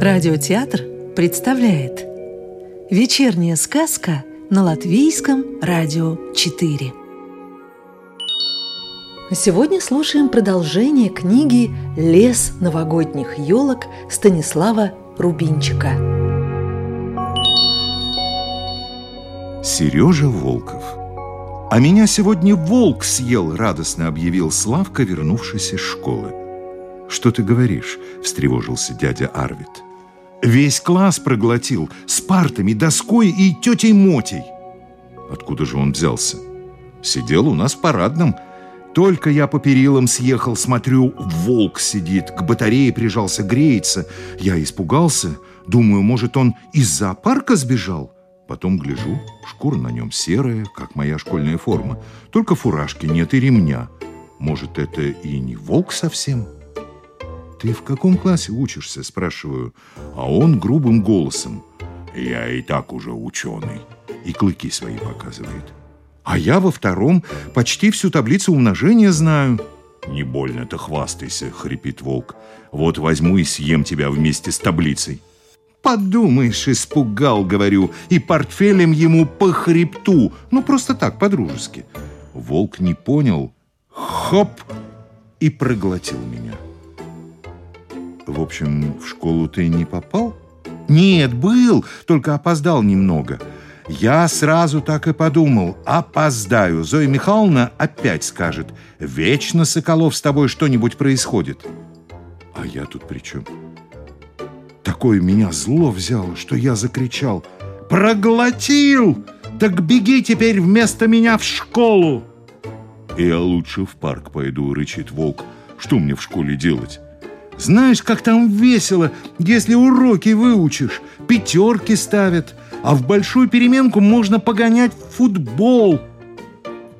Радиотеатр представляет Вечерняя сказка на Латвийском радио 4 Сегодня слушаем продолжение книги «Лес новогодних елок» Станислава Рубинчика Сережа Волков «А меня сегодня волк съел», — радостно объявил Славка, вернувшись из школы. «Что ты говоришь?» — встревожился дядя Арвид. «Весь класс проглотил, с партами, доской и тетей Мотей». «Откуда же он взялся?» «Сидел у нас в парадном. Только я по перилам съехал, смотрю, волк сидит, к батарее прижался, греется. Я испугался, думаю, может, он из зоопарка сбежал?» Потом гляжу, шкура на нем серая, как моя школьная форма. Только фуражки нет и ремня. Может, это и не волк совсем? «Ты в каком классе учишься?» – спрашиваю. А он грубым голосом. «Я и так уже ученый». И клыки свои показывает. «А я во втором почти всю таблицу умножения знаю». «Не больно-то хвастайся», — хрипит волк. «Вот возьму и съем тебя вместе с таблицей». Подумаешь, испугал, говорю, и портфелем ему по хребту. Ну, просто так, по-дружески. Волк не понял. Хоп! И проглотил меня. В общем, в школу ты не попал? Нет, был, только опоздал немного. Я сразу так и подумал. Опоздаю. Зоя Михайловна опять скажет. Вечно, Соколов, с тобой что-нибудь происходит. А я тут при чем? Такое меня зло взяло, что я закричал «Проглотил! Так беги теперь вместо меня в школу!» «Я лучше в парк пойду», — рычит волк. «Что мне в школе делать?» «Знаешь, как там весело, если уроки выучишь, пятерки ставят, а в большую переменку можно погонять в футбол».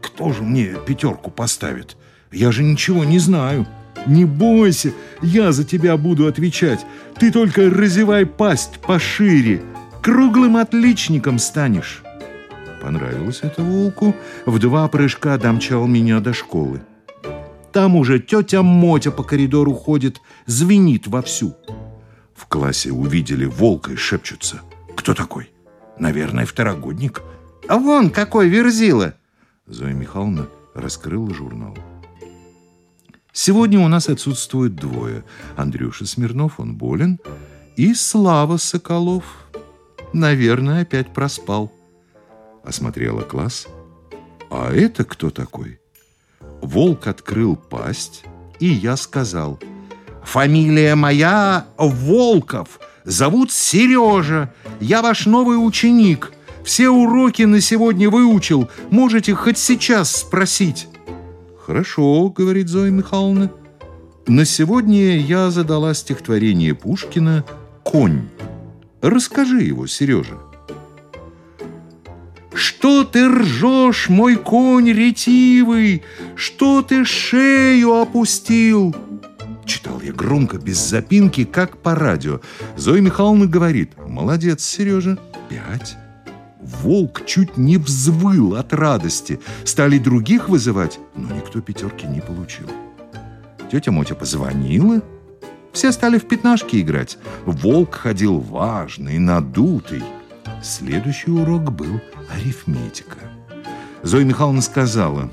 «Кто же мне пятерку поставит? Я же ничего не знаю». Не бойся, я за тебя буду отвечать. Ты только разевай пасть пошире. Круглым отличником станешь. Понравилось это волку. В два прыжка домчал меня до школы. Там уже тетя Мотя по коридору ходит, звенит вовсю. В классе увидели волка и шепчутся. Кто такой? Наверное, второгодник. А вон какой верзила! Зоя Михайловна раскрыла журнал. Сегодня у нас отсутствует двое. Андрюша Смирнов, он болен, и Слава Соколов. Наверное, опять проспал. Осмотрела класс. А это кто такой? Волк открыл пасть, и я сказал. Фамилия моя Волков. Зовут Сережа. Я ваш новый ученик. Все уроки на сегодня выучил. Можете хоть сейчас спросить. «Хорошо», — говорит Зоя Михайловна. «На сегодня я задала стихотворение Пушкина «Конь». Расскажи его, Сережа». «Что ты ржешь, мой конь ретивый? Что ты шею опустил?» Читал я громко, без запинки, как по радио. Зоя Михайловна говорит, «Молодец, Сережа, пять». Волк чуть не взвыл от радости. Стали других вызывать, но никто пятерки не получил. Тетя Мотя позвонила. Все стали в пятнашки играть. Волк ходил важный, надутый. Следующий урок был арифметика. Зоя Михайловна сказала,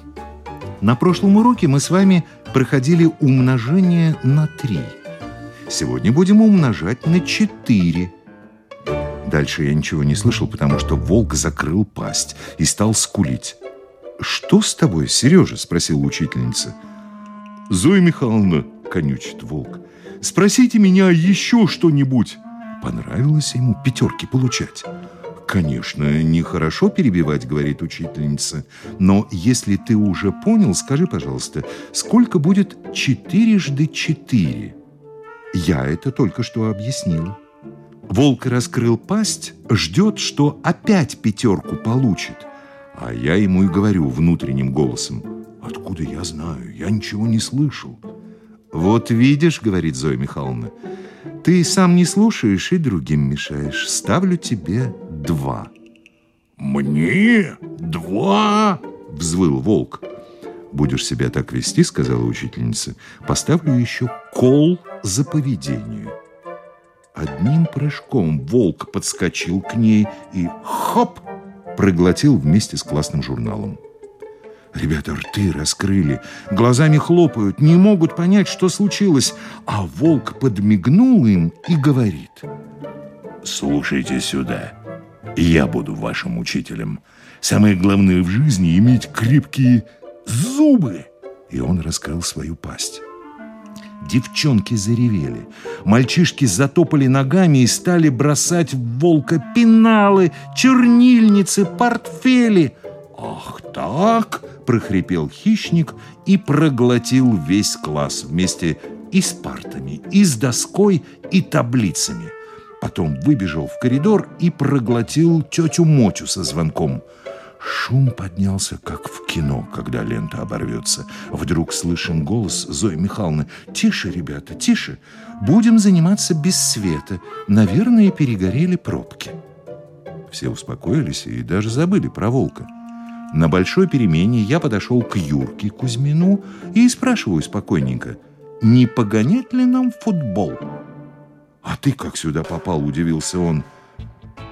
«На прошлом уроке мы с вами проходили умножение на три. Сегодня будем умножать на четыре. Дальше я ничего не слышал, потому что волк закрыл пасть и стал скулить. «Что с тобой, Сережа?» – спросила учительница. «Зоя Михайловна», – конючит волк, – «спросите меня еще что-нибудь». Понравилось ему пятерки получать. «Конечно, нехорошо перебивать», — говорит учительница. «Но если ты уже понял, скажи, пожалуйста, сколько будет четырежды четыре?» Я это только что объяснила. Волк раскрыл пасть, ждет, что опять пятерку получит. А я ему и говорю внутренним голосом, «Откуда я знаю? Я ничего не слышал». «Вот видишь, — говорит Зоя Михайловна, — ты сам не слушаешь и другим мешаешь. Ставлю тебе два». «Мне? Два?» — взвыл волк. «Будешь себя так вести, — сказала учительница, — поставлю еще кол за поведение». Одним прыжком волк подскочил к ней и хоп, проглотил вместе с классным журналом. Ребята рты раскрыли, глазами хлопают, не могут понять, что случилось. А волк подмигнул им и говорит. «Слушайте сюда, я буду вашим учителем. Самое главное в жизни – иметь крепкие зубы». И он раскрыл свою пасть. Девчонки заревели. Мальчишки затопали ногами и стали бросать в волка пеналы, чернильницы, портфели. «Ах так!» – прохрипел хищник и проглотил весь класс вместе и с партами, и с доской, и таблицами. Потом выбежал в коридор и проглотил тетю Мотю со звонком – Шум поднялся, как в кино, когда лента оборвется. Вдруг слышим голос Зои Михайловны. «Тише, ребята, тише! Будем заниматься без света. Наверное, перегорели пробки». Все успокоились и даже забыли про волка. На большой перемене я подошел к Юрке Кузьмину и спрашиваю спокойненько, не погонять ли нам футбол? «А ты как сюда попал?» – удивился он.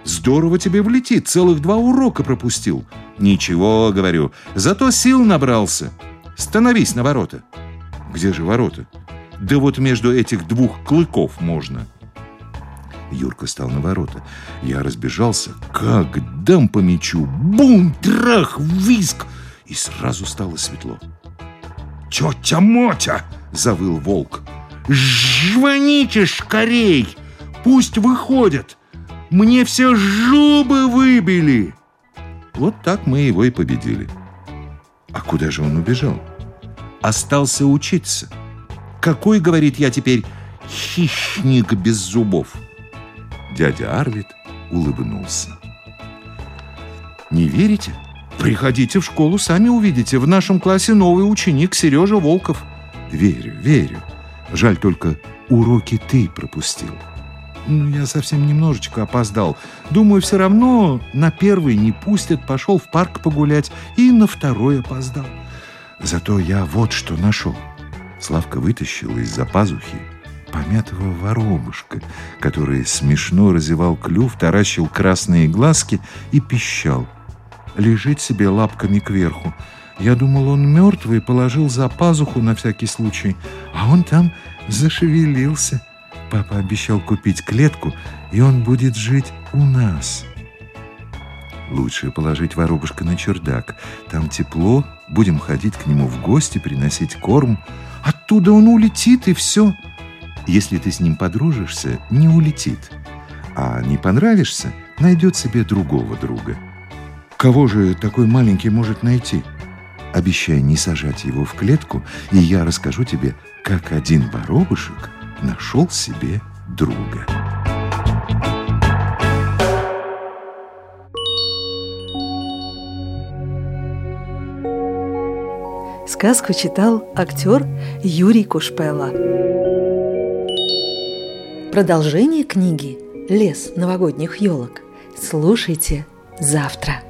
«Здорово тебе влетит, целых два урока пропустил». «Ничего, — говорю, — зато сил набрался. Становись на ворота». «Где же ворота?» «Да вот между этих двух клыков можно». Юрка стал на ворота. Я разбежался, как дам по мячу. Бум, трах, виск! И сразу стало светло. «Тетя Мотя!» — завыл волк. «Звоните скорей! Пусть выходят! Мне все зубы выбили!» Вот так мы его и победили. А куда же он убежал? Остался учиться. Какой, говорит я теперь, хищник без зубов? Дядя Арвид улыбнулся. Не верите? Приходите в школу, сами увидите. В нашем классе новый ученик Сережа Волков. Верю, верю. Жаль только, уроки ты пропустил. Ну, я совсем немножечко опоздал. Думаю, все равно на первый не пустят, пошел в парк погулять и на второй опоздал. Зато я вот что нашел. Славка вытащил из-за пазухи помятого воробушка, который смешно разевал клюв, таращил красные глазки и пищал. Лежит себе лапками кверху. Я думал, он мертвый, положил за пазуху на всякий случай, а он там зашевелился. Папа обещал купить клетку, и он будет жить у нас. Лучше положить воробушка на чердак. Там тепло, будем ходить к нему в гости, приносить корм. Оттуда он улетит, и все. Если ты с ним подружишься, не улетит. А не понравишься, найдет себе другого друга. Кого же такой маленький может найти? Обещай не сажать его в клетку, и я расскажу тебе, как один воробушек – нашел себе друга. Сказку читал актер Юрий Кушпела. Продолжение книги «Лес новогодних елок» слушайте завтра.